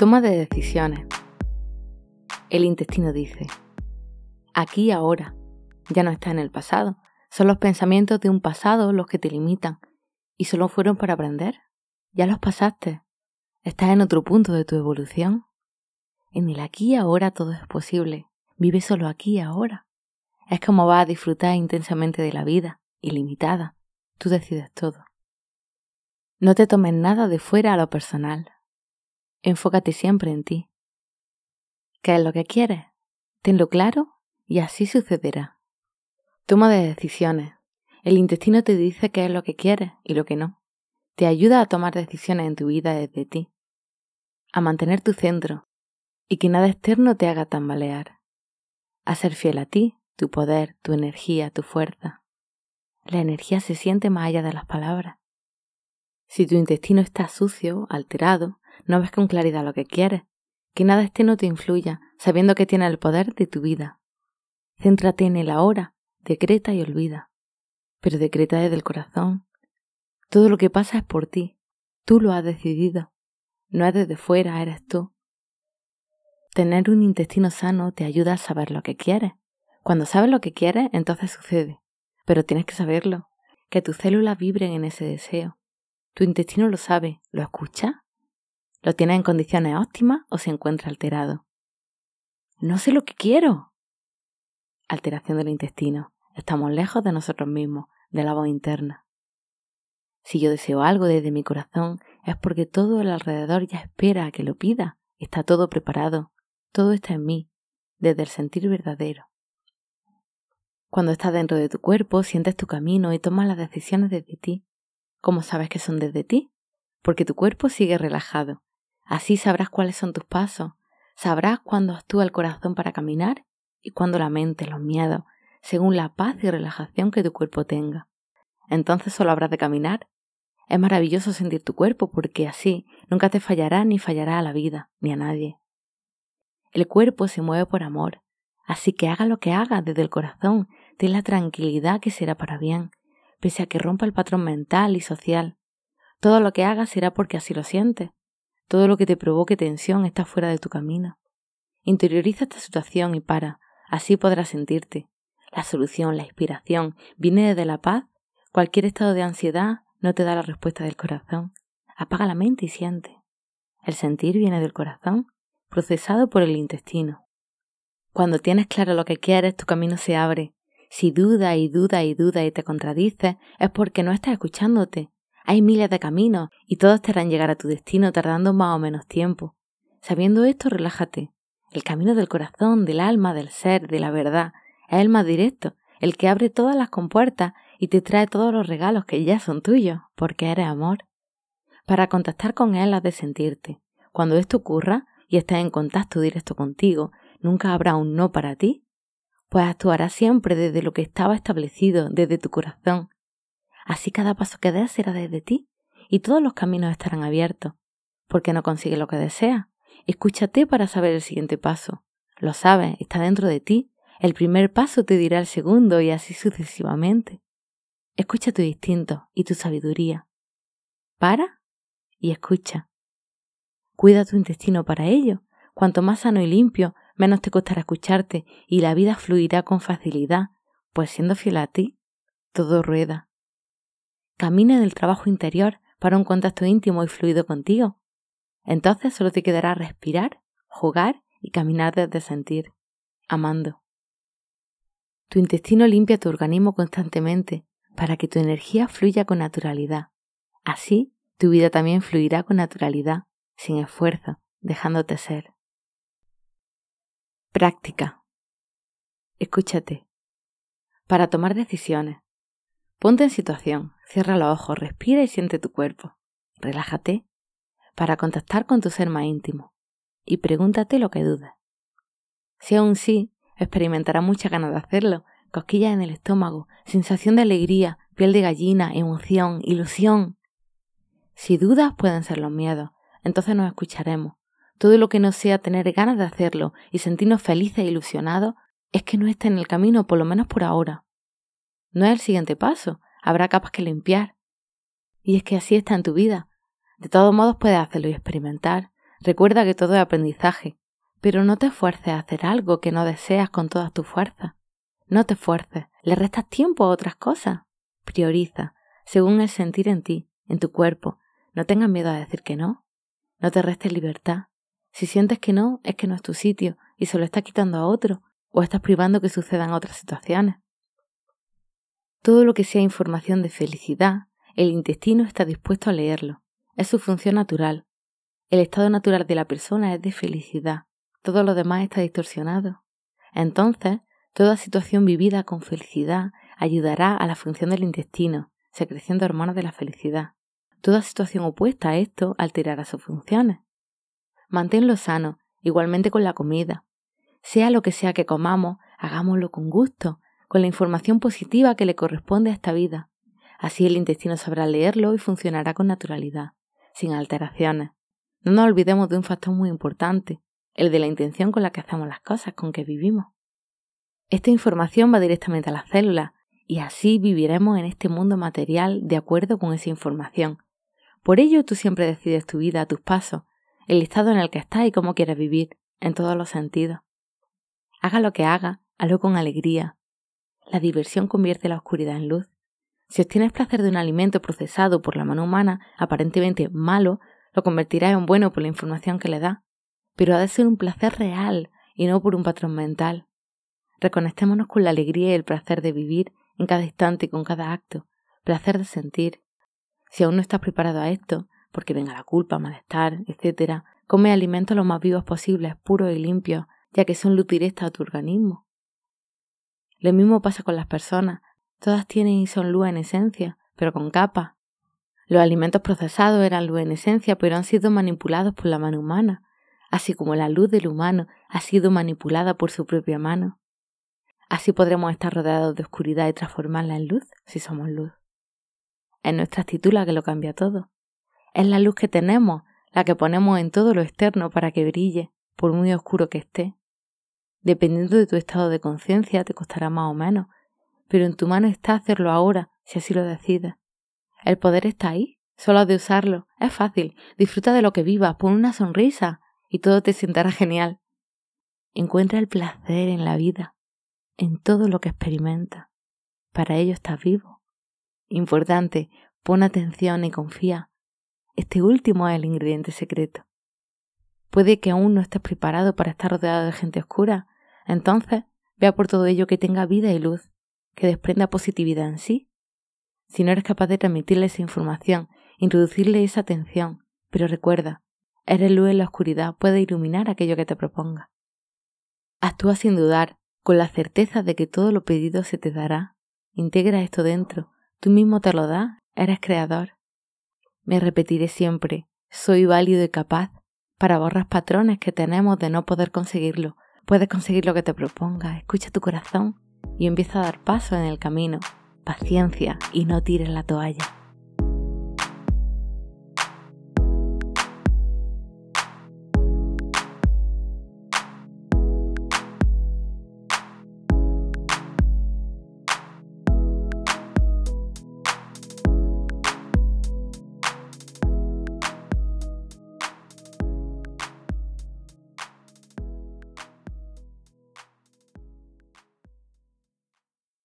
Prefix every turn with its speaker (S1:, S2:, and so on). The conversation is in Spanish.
S1: Toma de decisiones. El intestino dice, aquí ahora, ya no está en el pasado, son los pensamientos de un pasado los que te limitan y solo fueron para aprender. Ya los pasaste, estás en otro punto de tu evolución. En el aquí y ahora todo es posible, vive solo aquí y ahora. Es como vas a disfrutar intensamente de la vida, ilimitada, tú decides todo. No te tomes nada de fuera a lo personal, Enfócate siempre en ti. ¿Qué es lo que quieres? Tenlo claro y así sucederá. Toma de decisiones. El intestino te dice qué es lo que quieres y lo que no. Te ayuda a tomar decisiones en tu vida desde ti. A mantener tu centro y que nada externo te haga tambalear. A ser fiel a ti, tu poder, tu energía, tu fuerza. La energía se siente más allá de las palabras. Si tu intestino está sucio, alterado, no ves con claridad lo que quieres, que nada no te influya, sabiendo que tiene el poder de tu vida. Céntrate en el ahora, decreta y olvida. Pero decreta desde el corazón. Todo lo que pasa es por ti, tú lo has decidido. No es desde fuera, eres tú. Tener un intestino sano te ayuda a saber lo que quieres. Cuando sabes lo que quieres, entonces sucede. Pero tienes que saberlo, que tus células vibren en ese deseo. Tu intestino lo sabe, ¿lo escucha? ¿Lo tiene en condiciones óptimas o se encuentra alterado? No sé lo que quiero. Alteración del intestino. Estamos lejos de nosotros mismos, de la voz interna. Si yo deseo algo desde mi corazón, es porque todo el alrededor ya espera a que lo pida. Está todo preparado. Todo está en mí, desde el sentir verdadero. Cuando estás dentro de tu cuerpo, sientes tu camino y tomas las decisiones desde ti. ¿Cómo sabes que son desde ti? Porque tu cuerpo sigue relajado, Así sabrás cuáles son tus pasos, sabrás cuándo actúa el corazón para caminar y cuándo la mente, los miedos, según la paz y relajación que tu cuerpo tenga. Entonces solo habrás de caminar. Es maravilloso sentir tu cuerpo porque así nunca te fallará ni fallará a la vida, ni a nadie. El cuerpo se mueve por amor, así que haga lo que haga desde el corazón, ten la tranquilidad que será para bien, pese a que rompa el patrón mental y social. Todo lo que hagas será porque así lo sientes, todo lo que te provoque tensión está fuera de tu camino. Interioriza esta situación y para, así podrás sentirte. La solución, la inspiración, viene desde la paz. Cualquier estado de ansiedad no te da la respuesta del corazón. Apaga la mente y siente. El sentir viene del corazón, procesado por el intestino. Cuando tienes claro lo que quieres, tu camino se abre. Si duda y duda y duda y te contradices, es porque no estás escuchándote, hay miles de caminos y todos te harán llegar a tu destino tardando más o menos tiempo. Sabiendo esto, relájate. El camino del corazón, del alma, del ser, de la verdad, es el más directo, el que abre todas las compuertas y te trae todos los regalos que ya son tuyos, porque eres amor. Para contactar con él has de sentirte. Cuando esto ocurra y estés en contacto directo contigo, nunca habrá un no para ti, pues actuarás siempre desde lo que estaba establecido, desde tu corazón, Así cada paso que des será desde ti y todos los caminos estarán abiertos. Porque no consigues lo que deseas. Escúchate para saber el siguiente paso. Lo sabes, está dentro de ti. El primer paso te dirá el segundo y así sucesivamente. Escucha tu instinto y tu sabiduría. Para y escucha. Cuida tu intestino para ello. Cuanto más sano y limpio, menos te costará escucharte y la vida fluirá con facilidad, pues siendo fiel a ti, todo rueda. Camina en el trabajo interior para un contacto íntimo y fluido contigo. Entonces solo te quedará respirar, jugar y caminar desde sentir, amando. Tu intestino limpia tu organismo constantemente para que tu energía fluya con naturalidad. Así, tu vida también fluirá con naturalidad, sin esfuerzo, dejándote ser. Práctica. Escúchate. Para tomar decisiones, Ponte en situación, cierra los ojos, respira y siente tu cuerpo. Relájate para contactar con tu ser más íntimo y pregúntate lo que dudas. Si aún sí, experimentarás muchas ganas de hacerlo, cosquillas en el estómago, sensación de alegría, piel de gallina, emoción, ilusión. Si dudas pueden ser los miedos, entonces nos escucharemos. Todo lo que no sea tener ganas de hacerlo y sentirnos felices e ilusionados es que no está en el camino, por lo menos por ahora. No es el siguiente paso, habrá capas que limpiar. Y es que así está en tu vida. De todos modos puedes hacerlo y experimentar. Recuerda que todo es aprendizaje, pero no te esfuerces a hacer algo que no deseas con todas tus fuerzas. No te esfuerces, le restas tiempo a otras cosas. Prioriza, según el sentir en ti, en tu cuerpo. No tengas miedo a decir que no. No te restes libertad. Si sientes que no, es que no es tu sitio y se lo estás quitando a otro, o estás privando que sucedan otras situaciones. Todo lo que sea información de felicidad, el intestino está dispuesto a leerlo. Es su función natural. El estado natural de la persona es de felicidad. Todo lo demás está distorsionado. Entonces, toda situación vivida con felicidad ayudará a la función del intestino, secreción de hormonas de la felicidad. Toda situación opuesta a esto alterará sus funciones. Manténlo sano, igualmente con la comida. Sea lo que sea que comamos, hagámoslo con gusto, con la información positiva que le corresponde a esta vida. Así el intestino sabrá leerlo y funcionará con naturalidad, sin alteraciones. No nos olvidemos de un factor muy importante, el de la intención con la que hacemos las cosas, con que vivimos. Esta información va directamente a las células y así viviremos en este mundo material de acuerdo con esa información. Por ello tú siempre decides tu vida, tus pasos, el estado en el que estás y cómo quieres vivir, en todos los sentidos. Haga lo que haga, hazlo con alegría, la diversión convierte la oscuridad en luz. Si obtienes placer de un alimento procesado por la mano humana, aparentemente malo, lo convertirá en bueno por la información que le da. Pero ha de ser un placer real y no por un patrón mental. Reconectémonos con la alegría y el placer de vivir en cada instante y con cada acto, placer de sentir. Si aún no estás preparado a esto, porque venga la culpa, malestar, etc., come alimentos lo más vivos posibles, puros y limpios, ya que son luz a tu organismo. Lo mismo pasa con las personas. Todas tienen y son luz en esencia, pero con capa. Los alimentos procesados eran luz en esencia, pero han sido manipulados por la mano humana, así como la luz del humano ha sido manipulada por su propia mano. Así podremos estar rodeados de oscuridad y transformarla en luz si somos luz. Es nuestra actitud la que lo cambia todo. Es la luz que tenemos, la que ponemos en todo lo externo para que brille, por muy oscuro que esté. Dependiendo de tu estado de conciencia, te costará más o menos, pero en tu mano está hacerlo ahora, si así lo decides. El poder está ahí, solo has de usarlo. Es fácil, disfruta de lo que vivas, pon una sonrisa y todo te sentará genial. Encuentra el placer en la vida, en todo lo que experimenta. Para ello estás vivo. Importante, pon atención y confía. Este último es el ingrediente secreto. Puede que aún no estés preparado para estar rodeado de gente oscura. Entonces, vea por todo ello que tenga vida y luz, que desprenda positividad en sí. Si no eres capaz de transmitirle esa información, introducirle esa atención, pero recuerda, eres luz en la oscuridad, puede iluminar aquello que te proponga. Actúa sin dudar, con la certeza de que todo lo pedido se te dará. Integra esto dentro, tú mismo te lo das, eres creador. Me repetiré siempre, soy válido y capaz, para borrar patrones que tenemos de no poder conseguirlo. Puedes conseguir lo que te propongas, escucha tu corazón y empieza a dar paso en el camino. Paciencia y no tires la toalla.